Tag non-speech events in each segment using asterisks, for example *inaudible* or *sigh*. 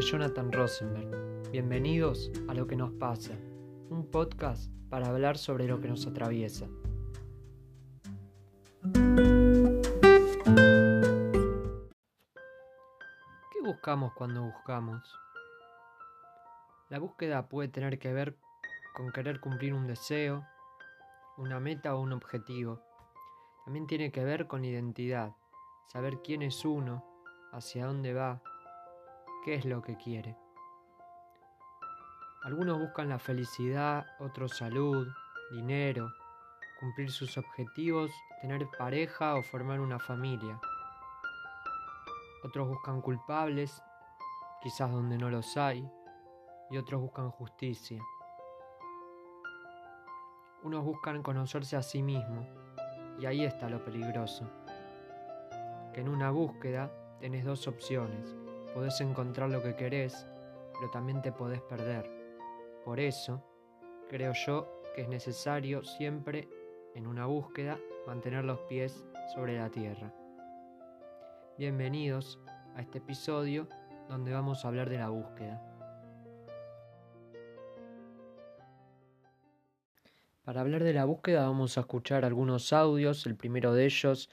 Jonathan Rosenberg. Bienvenidos a Lo que nos pasa, un podcast para hablar sobre lo que nos atraviesa. ¿Qué buscamos cuando buscamos? La búsqueda puede tener que ver con querer cumplir un deseo, una meta o un objetivo. También tiene que ver con identidad, saber quién es uno, hacia dónde va, qué es lo que quiere. Algunos buscan la felicidad, otros salud, dinero, cumplir sus objetivos, tener pareja o formar una familia. Otros buscan culpables, quizás donde no los hay, y otros buscan justicia. Unos buscan conocerse a sí mismos, y ahí está lo peligroso, que en una búsqueda tenés dos opciones, podés encontrar lo que querés, pero también te podés perder. Por eso, creo yo que es necesario siempre, en una búsqueda, mantener los pies sobre la tierra. Bienvenidos a este episodio donde vamos a hablar de la búsqueda. Para hablar de la búsqueda vamos a escuchar algunos audios, el primero de ellos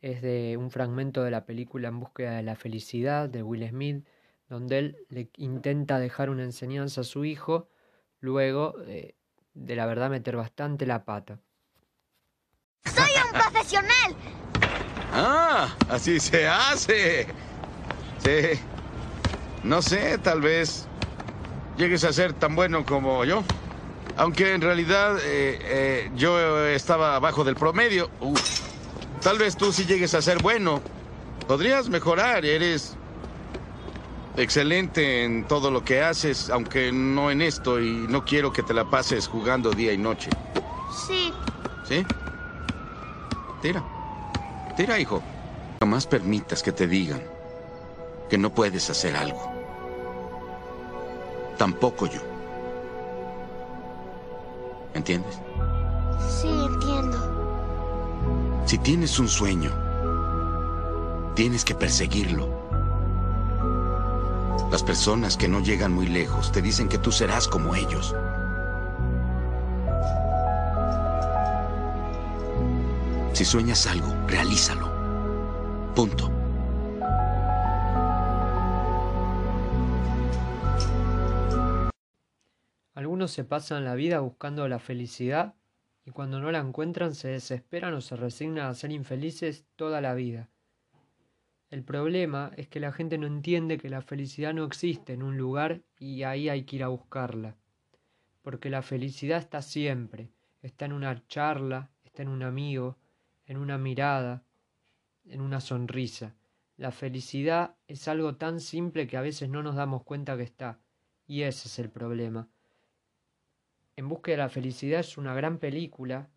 es de un fragmento de la película En búsqueda de la felicidad de Will Smith, donde él le intenta dejar una enseñanza a su hijo, luego eh, de la verdad meter bastante la pata. ¡Soy un profesional! Ah, así se hace. Sí. No sé, tal vez llegues a ser tan bueno como yo. Aunque en realidad eh, eh, yo estaba abajo del promedio. Uf. Tal vez tú sí llegues a ser bueno. Podrías mejorar, eres excelente en todo lo que haces, aunque no en esto, y no quiero que te la pases jugando día y noche. Sí. ¿Sí? Tira. Tira, hijo. No más permitas que te digan que no puedes hacer algo. Tampoco yo. ¿Entiendes? Si tienes un sueño, tienes que perseguirlo. Las personas que no llegan muy lejos te dicen que tú serás como ellos. Si sueñas algo, realízalo. Punto. Algunos se pasan la vida buscando la felicidad y cuando no la encuentran se desesperan o se resignan a ser infelices toda la vida. El problema es que la gente no entiende que la felicidad no existe en un lugar y ahí hay que ir a buscarla. Porque la felicidad está siempre, está en una charla, está en un amigo, en una mirada, en una sonrisa. La felicidad es algo tan simple que a veces no nos damos cuenta que está, y ese es el problema. En búsqueda de la felicidad es una gran película,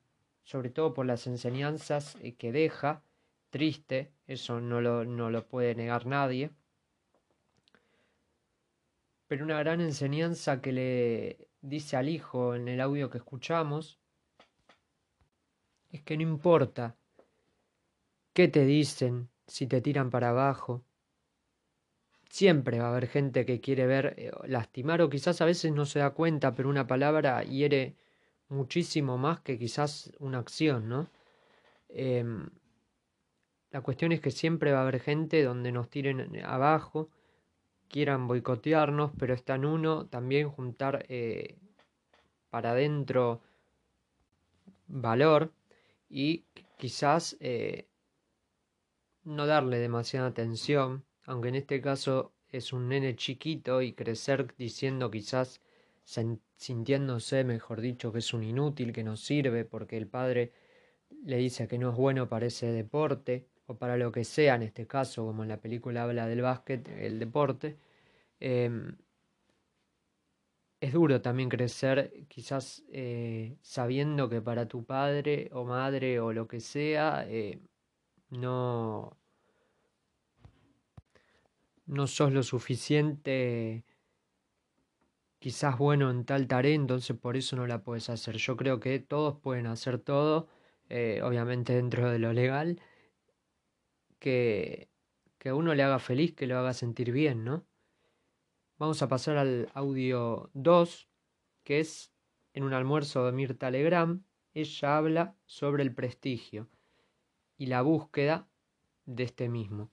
sobre todo por las enseñanzas eh, que deja, triste, eso no lo, no lo puede negar nadie, pero una gran enseñanza que le dice al hijo en el audio que escuchamos es que no importa qué te dicen, si te tiran para abajo, siempre va a haber gente que quiere ver eh, lastimar o quizás a veces no se da cuenta, pero una palabra hiere muchísimo más que quizás una acción, ¿no? Em, la cuestión es que siempre va a haber gente donde nos tiren abajo, quieran boicotearnos, pero está en uno también juntar eh, para adentro valor y quizás eh, no darle demasiada atención aunque en este caso es un nene chiquito y crecer diciendo quizás sintiéndose, mejor dicho, que es un inútil, que no sirve porque el padre le dice que no es bueno para ese deporte o para lo que sea, en este caso, como en la película habla del básquet, el deporte. Em, es duro también crecer quizás eh, sabiendo que para tu padre o madre o lo que sea eh, no no sos lo suficiente quizás bueno en tal tarea, entonces por eso no la puedes hacer. Yo creo que todos pueden hacer todo, eh, obviamente dentro de lo legal, que, que a uno le haga feliz, que lo haga sentir bien, ¿no? Vamos a pasar al audio 2, que es en un almuerzo de Mirta Legrand. Ella habla sobre el prestigio y la búsqueda de este mismo.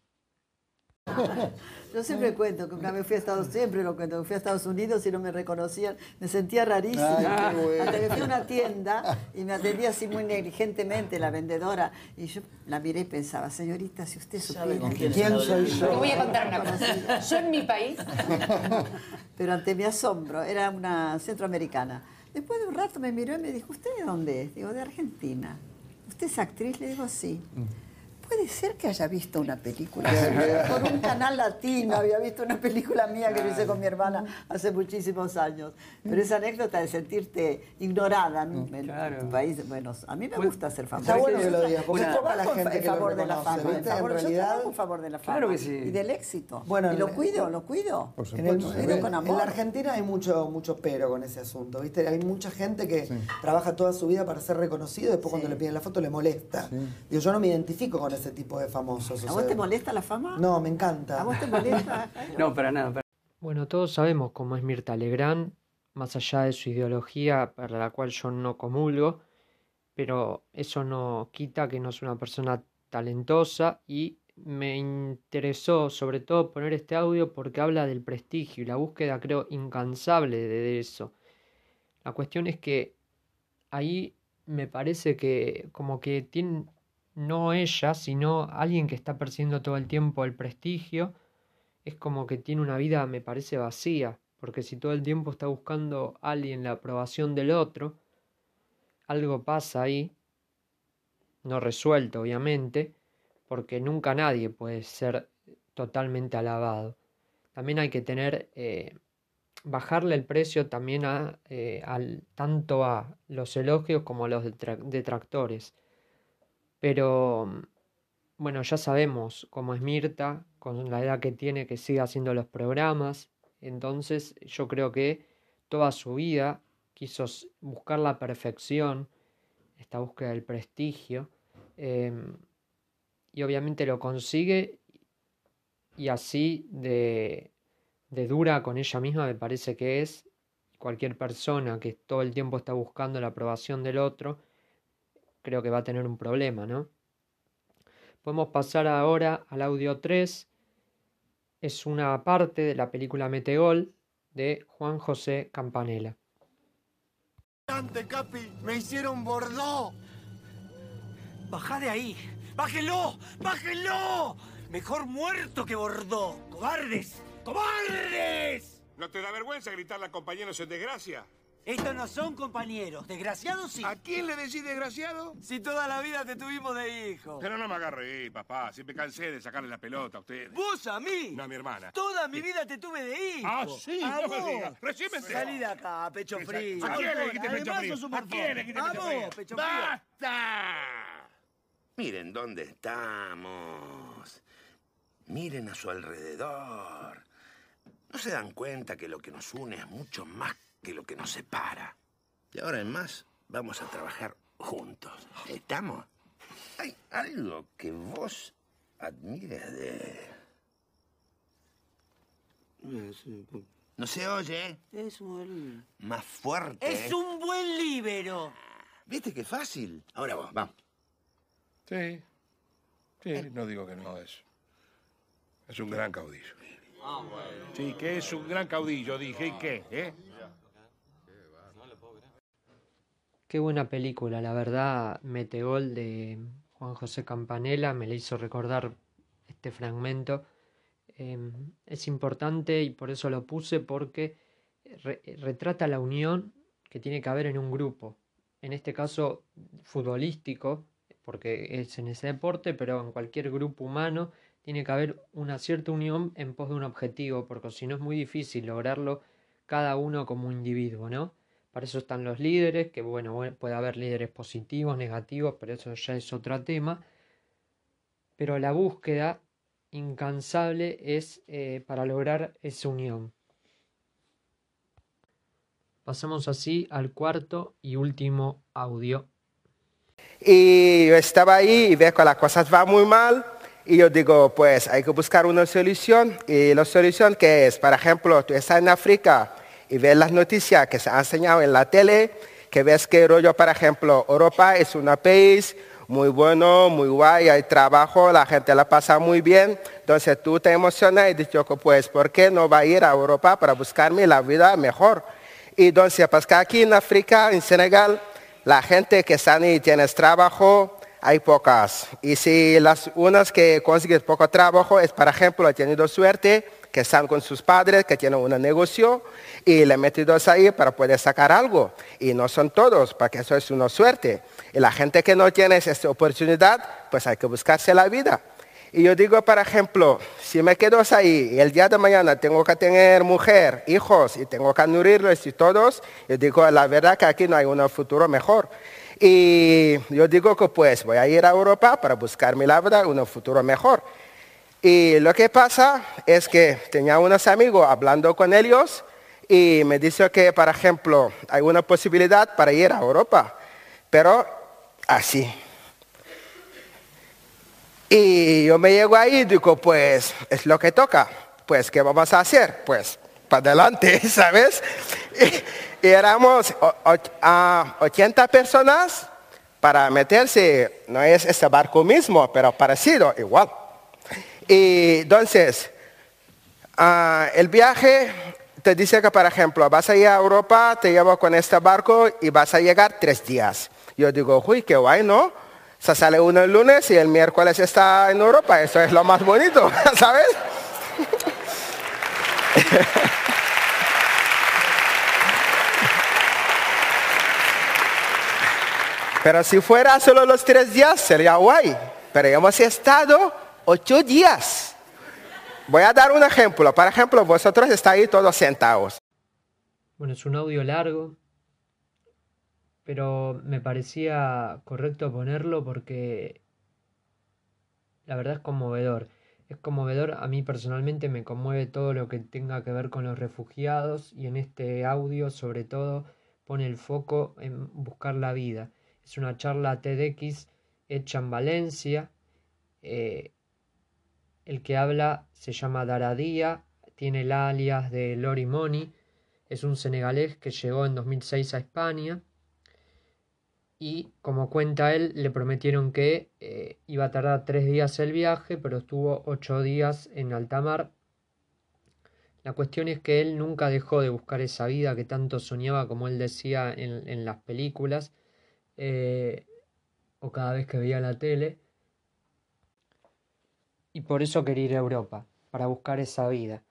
*laughs* Yo siempre cuento que una vez fui a Estados siempre lo cuento, que fui a Estados Unidos y no me reconocían, me sentía rarísima. Bueno. Hasta que fui a una tienda y me atendía así muy negligentemente la vendedora y yo la miré y pensaba, señorita, si usted supiera con que quién yo soy yo? Te voy a contar una cosa. *laughs* Yo en mi país, Pero ante mi asombro, era una centroamericana. Después de un rato me miró y me dijo, ¿usted de dónde es? Digo, de Argentina. ¿Usted es actriz? Le digo, sí. Puede ser que haya visto una película *laughs* por un canal latino, había visto una película mía que lo hice con mi hermana hace muchísimos años. Pero esa anécdota de sentirte ignorada en en Claro. tu país, bueno, a mí me gusta ser famosa. Está bueno que lo digas, porque Yo la en gente que en lo favor de la fama, en ¿viste? En favor- yo realidad- trabajo en favor de la fama Claro que sí. y del éxito. Bueno, y lo en- cuido, lo cuido. Por En, el- Lo supuesto. cuido con en amor. la Argentina hay mucho, mucho pero con ese asunto, ¿viste? Hay mucha gente que trabaja toda su vida para ser reconocido y después cuando Sí. le piden la foto le molesta. Digo, yo no me identifico con ese tipo de famosos. o ¿A vos sea, te molesta la fama? No, me encanta. ¿A vos te molesta? *laughs* No, para nada. para- Bueno, todos sabemos cómo es Mirta Legrand, más allá de su ideología para la cual yo no comulgo, pero eso no quita que no es una persona talentosa y me interesó sobre todo poner este audio porque habla del prestigio y la búsqueda creo incansable de eso. La cuestión es que ahí me parece que como que tiene no ella, sino alguien que está persiguiendo todo el tiempo el prestigio es como que tiene una vida, me parece, vacía, porque si todo el tiempo está buscando a alguien la aprobación del otro, algo pasa ahí, no resuelto obviamente, porque nunca nadie puede ser totalmente alabado. También hay que tener, eh, bajarle el precio también a, eh, tanto a los elogios como a los detra- detractores. Pero bueno, ya sabemos cómo es Mirta, con la edad que tiene, que sigue haciendo los programas. Entonces, yo creo que toda su vida quiso buscar la perfección, esta búsqueda del prestigio, em, y obviamente lo consigue, y así de, de dura con ella misma me parece que es. Cualquier persona que todo el tiempo está buscando la aprobación del otro, creo que va a tener un problema, ¿no? Podemos pasar ahora al audio 3. Es una parte de la película Metegol de Juan José Campanella. ¡Ante, Capi! ¡Me hicieron bordó! ¡Bajá de ahí! ¡Bájenlo! ¡Bájenlo! Mejor muerto que bordó. ¡Cobardes! ¡Cobardes! ¿No te da vergüenza gritarle a compañeros en desgracia? Estos no son compañeros. Desgraciados sí. ¿A quién le decís desgraciado? Si toda la vida te tuvimos de hijo. Pero no me agarre ahí, papá. Siempre cansé de sacarle la pelota a ustedes. ¿Vos a mí? No, a mi hermana. Toda mi vida te tuve de hijo. Ah, sí, ¿A no me vos? digas. Recién me enteré. Salí de acá, pecho frío. ¿A quién le dijiste pecho Además, frío? sos un ¿A quién le dijiste A pecho vos, frío? pecho frío. ¡Basta! Miren dónde estamos. Miren a su alrededor. ¿No se dan cuenta que lo que nos une es mucho más que lo que nos separa? De ahora en más, vamos a trabajar juntos. ¿Estamos? ¿Hay algo que vos admires de... No se oye. Es un... Más fuerte. Es un buen líbero. ¿Viste qué fácil? Ahora vos, vamos. Sí. Sí, no digo que no es. Es un gran caudillo. Sí, que es un gran caudillo, dije. ¿Y qué? ¿Eh? Qué buena película, la verdad, Metegol de Juan José Campanella me le hizo recordar este fragmento. Em, es importante y por eso lo puse porque re- retrata la unión que tiene que haber en un grupo. En este caso futbolístico, porque es en ese deporte, pero en cualquier grupo humano tiene que haber una cierta unión en pos de un objetivo, porque si no es muy difícil lograrlo cada uno como individuo, ¿no? Para eso están los líderes, que bueno, puede haber líderes positivos, negativos, pero eso ya es otro tema. Pero la búsqueda incansable es eh, para lograr esa unión. Pasamos así al cuarto y último audio. Y yo estaba ahí y veo que las cosas van muy mal Y yo digo, pues hay que buscar una solución. ¿Y la solución qué es? Por ejemplo, tú estás en África y ves las noticias que se han enseñado en la tele, que ves que rollo, por ejemplo, Europa es un país muy bueno, muy guay, hay trabajo, la gente la pasa muy bien. Entonces tú te emocionas y dices, pues, ¿por qué no va a ir a Europa para buscarme la vida mejor? Y entonces, pues aquí en África, en Senegal, la gente que está ahí tienes trabajo, hay pocas. Y si las unas que consiguen poco trabajo es, por ejemplo, han tenido suerte, que están con sus padres, que tienen un negocio y le metidos ahí para poder sacar algo. Y no son todos, porque eso es una suerte. Y la gente que no tiene esta oportunidad, pues hay que buscarse la vida. Y yo digo, por ejemplo, si me quedo ahí y el día de mañana tengo que tener mujer, hijos y tengo que nutrirlos y todos, yo digo, la verdad que aquí no hay un futuro mejor. Y yo digo que pues voy a ir a Europa para buscar mi vida, un futuro mejor. Y lo que pasa es que tenía unos amigos hablando con ellos y me dice que, por ejemplo, hay una posibilidad para ir a Europa, pero así. Y yo me llego ahí y digo, pues es lo que toca, pues ¿qué vamos a hacer? Pues para adelante, *laughs* ¿sabes? Y, éramos a 80 personas para meterse, no es este barco mismo, pero parecido, igual. Y entonces, ah, el viaje te dice que, por ejemplo, vas a ir a Europa, te llevo con este barco y vas a llegar tres días. Yo digo, uy, qué guay, ¿no? Se sale uno el lunes y el miércoles está en Europa. Eso es lo más bonito, *laughs* ¿sabes? *laughs* Pero si fuera solo los tres días, sería guay. Pero hemos estado ocho días. Voy a dar un ejemplo. Por ejemplo, vosotros estáis todos sentados. Bueno, es un audio largo, pero me parecía correcto ponerlo porque la verdad es conmovedor. Es conmovedor, a mí personalmente me conmueve todo lo que tenga que ver con los refugiados y en este audio sobre todo pone el foco en buscar la vida. Es una charla TEDx hecha en Valencia. Eh, el que habla se llama Daradía, tiene el alias de Lori Moni, es un senegalés que llegó en 2006 a España y como cuenta él, le prometieron que eh, iba a tardar tres días el viaje, pero estuvo ocho días en alta mar. La cuestión es que él nunca dejó de buscar esa vida que tanto soñaba, como él decía en, las películas, eh, o cada vez que veía la tele y por eso quería ir a Europa, para buscar esa vida.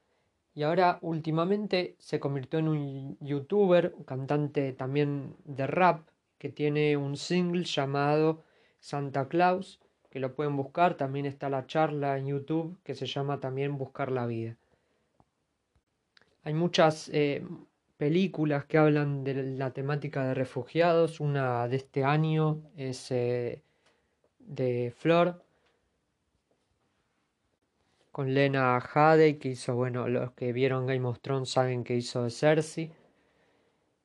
Y ahora últimamente se convirtió en un youtuber, un cantante también de rap, que tiene un single llamado Santa Claus, que lo pueden buscar, también está la charla en YouTube que se llama también Buscar la Vida. Hay muchas eh, películas que hablan de la temática de refugiados, una de este año es eh, de Flor, con Lena Headey, que hizo, bueno, los que vieron Game of Thrones saben que hizo de Cersei,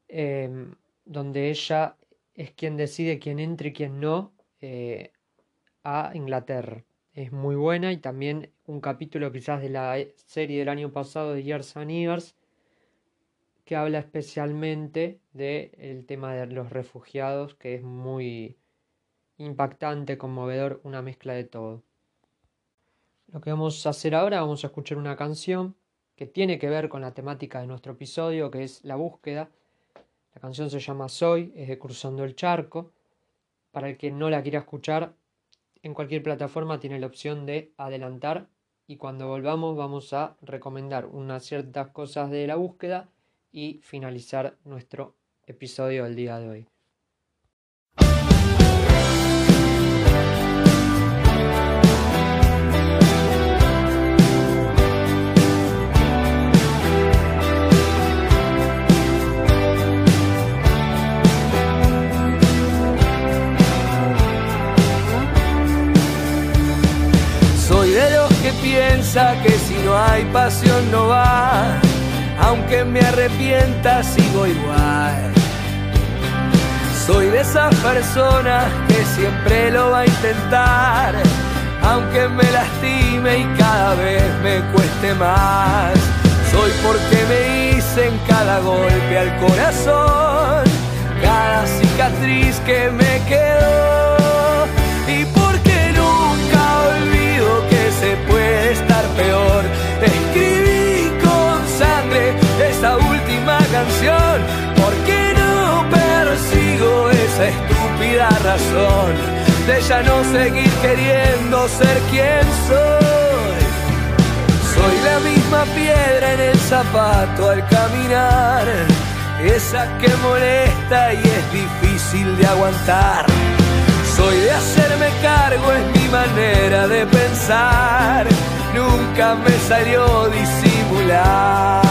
em, donde ella es quien decide quién entra y quién no eh, a Inglaterra. Es muy buena y también un capítulo quizás de la serie del año pasado de Years and Years que habla especialmente del tema de los refugiados, que es muy impactante, conmovedor, una mezcla de todo. Lo que vamos a hacer ahora, vamos a escuchar una canción que tiene que ver con la temática de nuestro episodio, que es la búsqueda. La canción se llama Soy, es de Cruzando el Charco. Para el que no la quiera escuchar, en cualquier plataforma tiene la opción de adelantar y cuando volvamos vamos a recomendar unas ciertas cosas de la búsqueda y finalizar nuestro episodio del día de hoy. Piensa que si no hay pasión no va, aunque me arrepienta sigo igual. Soy de esas personas que siempre lo va a intentar, aunque me lastime y cada vez me cueste más. Soy porque me hice en cada golpe al corazón, cada cicatriz que me quedó. Escribí con sangre esta última canción, porque no persigo esa estúpida razón de ya no seguir queriendo ser quien soy. Soy la misma piedra en el zapato al caminar, esa que molesta y es difícil de aguantar. Soy de hacerme cargo, es mi manera de pensar, nunca me salió disimular.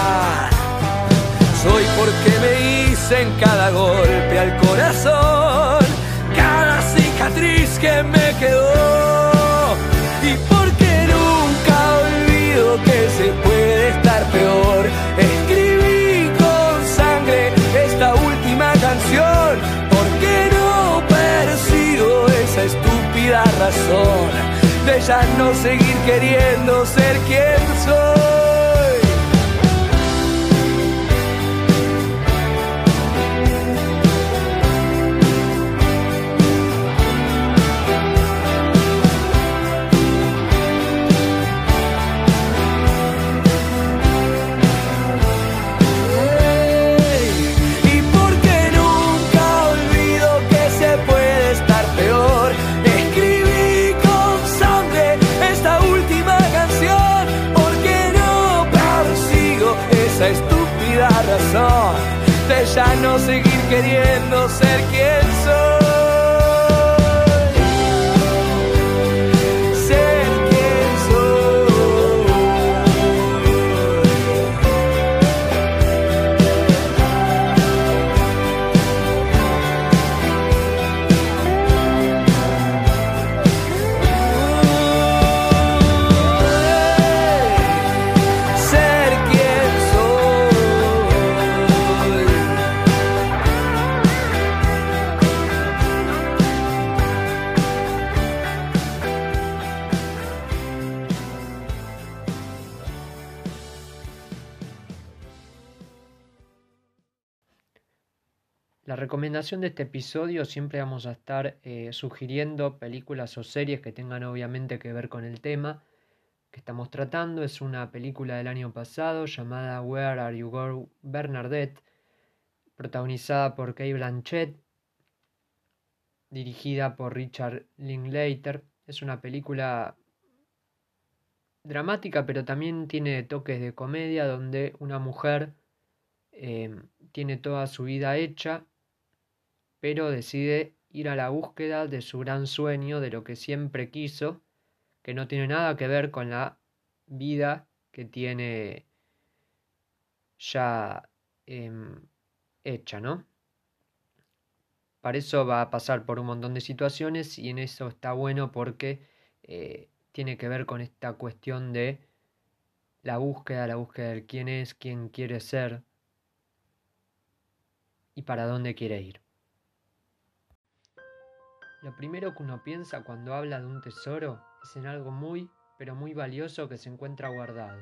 Soy porque me hice en cada golpe al corazón, cada cicatriz que me quedó. Y porque nunca olvido que se puede estar peor. Ya no seguir queriendo ser quien soy. No seguir queriendo ser quien soy. Recomendación de este episodio siempre vamos a estar eh, sugiriendo películas o series que tengan obviamente que ver con el tema que estamos tratando. Es una película del año pasado llamada Where Are You Go Bernadette, protagonizada por Kate Blanchett, dirigida por Richard Linklater. Es una película dramática, pero también tiene toques de comedia donde una mujer eh, tiene toda su vida hecha, pero decide ir a la búsqueda de su gran sueño, de lo que siempre quiso, que no tiene nada que ver con la vida que tiene ya em, hecha, ¿no? Para eso va a pasar por un montón de situaciones y en eso está bueno porque eh, tiene que ver con esta cuestión de la búsqueda, la búsqueda de quién es, quién quiere ser y para dónde quiere ir. Lo primero que uno piensa cuando habla de un tesoro es en algo muy, pero muy valioso que se encuentra guardado.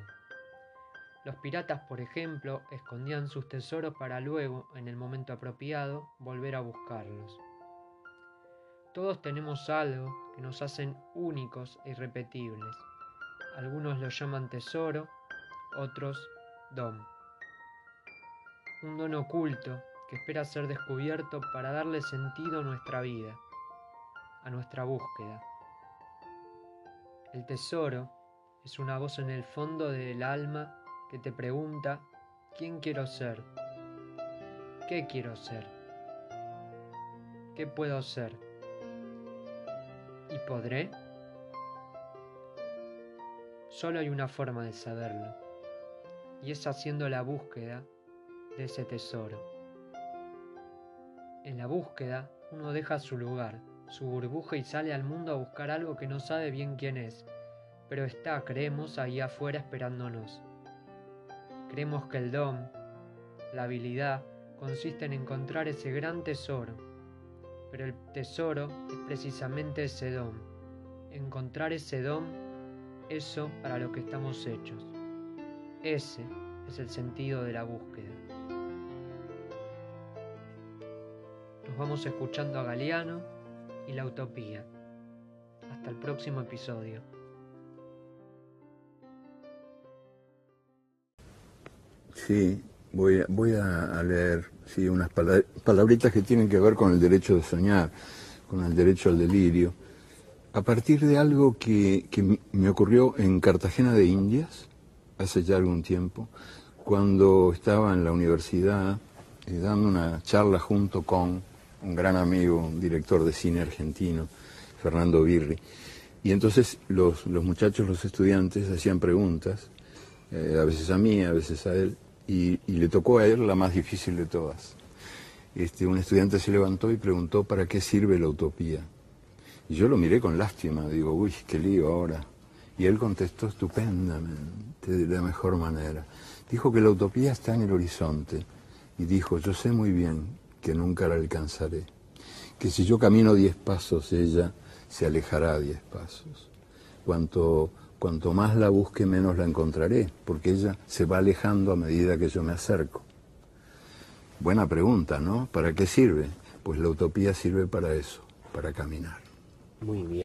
Los piratas, por ejemplo, escondían sus tesoros para luego, en el momento apropiado, volver a buscarlos. Todos tenemos algo que nos hacen únicos e irrepetibles. Algunos lo llaman tesoro, otros don. Un don oculto que espera ser descubierto para darle sentido a nuestra vida, a nuestra búsqueda. El tesoro es una voz en el fondo del alma que te pregunta quién quiero ser, qué quiero ser, qué puedo ser y podré. Solo hay una forma de saberlo y es haciendo la búsqueda de ese tesoro. En la búsqueda uno deja su lugar, su burbuja y sale al mundo a buscar algo que no sabe bien quién es, pero está, creemos, ahí afuera esperándonos. Creemos que el don, la habilidad, consiste en encontrar ese gran tesoro, pero el tesoro es precisamente ese don, encontrar ese don, eso para lo que estamos hechos. Ese es el sentido de la búsqueda. Nos vamos escuchando a Galeano y la utopía. Hasta el próximo episodio. Sí, voy a, voy a leer sí, unas pala- palabritas que tienen que ver con el derecho de soñar, con el derecho al delirio, a partir de algo que, que me ocurrió en Cartagena de Indias, hace ya algún tiempo, cuando estaba en la universidad eh, dando una charla junto con un gran amigo, un director de cine argentino, Fernando Birri. Y entonces los, los muchachos, los estudiantes, hacían preguntas, eh, a veces a mí, a veces a él, y, y le tocó a él la más difícil de todas. Este, un estudiante se levantó y preguntó para qué sirve la utopía. Y yo lo miré con lástima, digo, uy, qué lío ahora. Y él contestó estupendamente, de la mejor manera. Dijo que la utopía está en el horizonte. Y dijo, yo sé muy bien que nunca la alcanzaré. Que si yo camino diez pasos, ella se alejará diez pasos. Cuanto, cuanto más la busque, menos la encontraré, porque ella se va alejando a medida que yo me acerco. Buena pregunta, ¿no? ¿Para qué sirve? Pues la utopía sirve para eso, para caminar. Muy bien.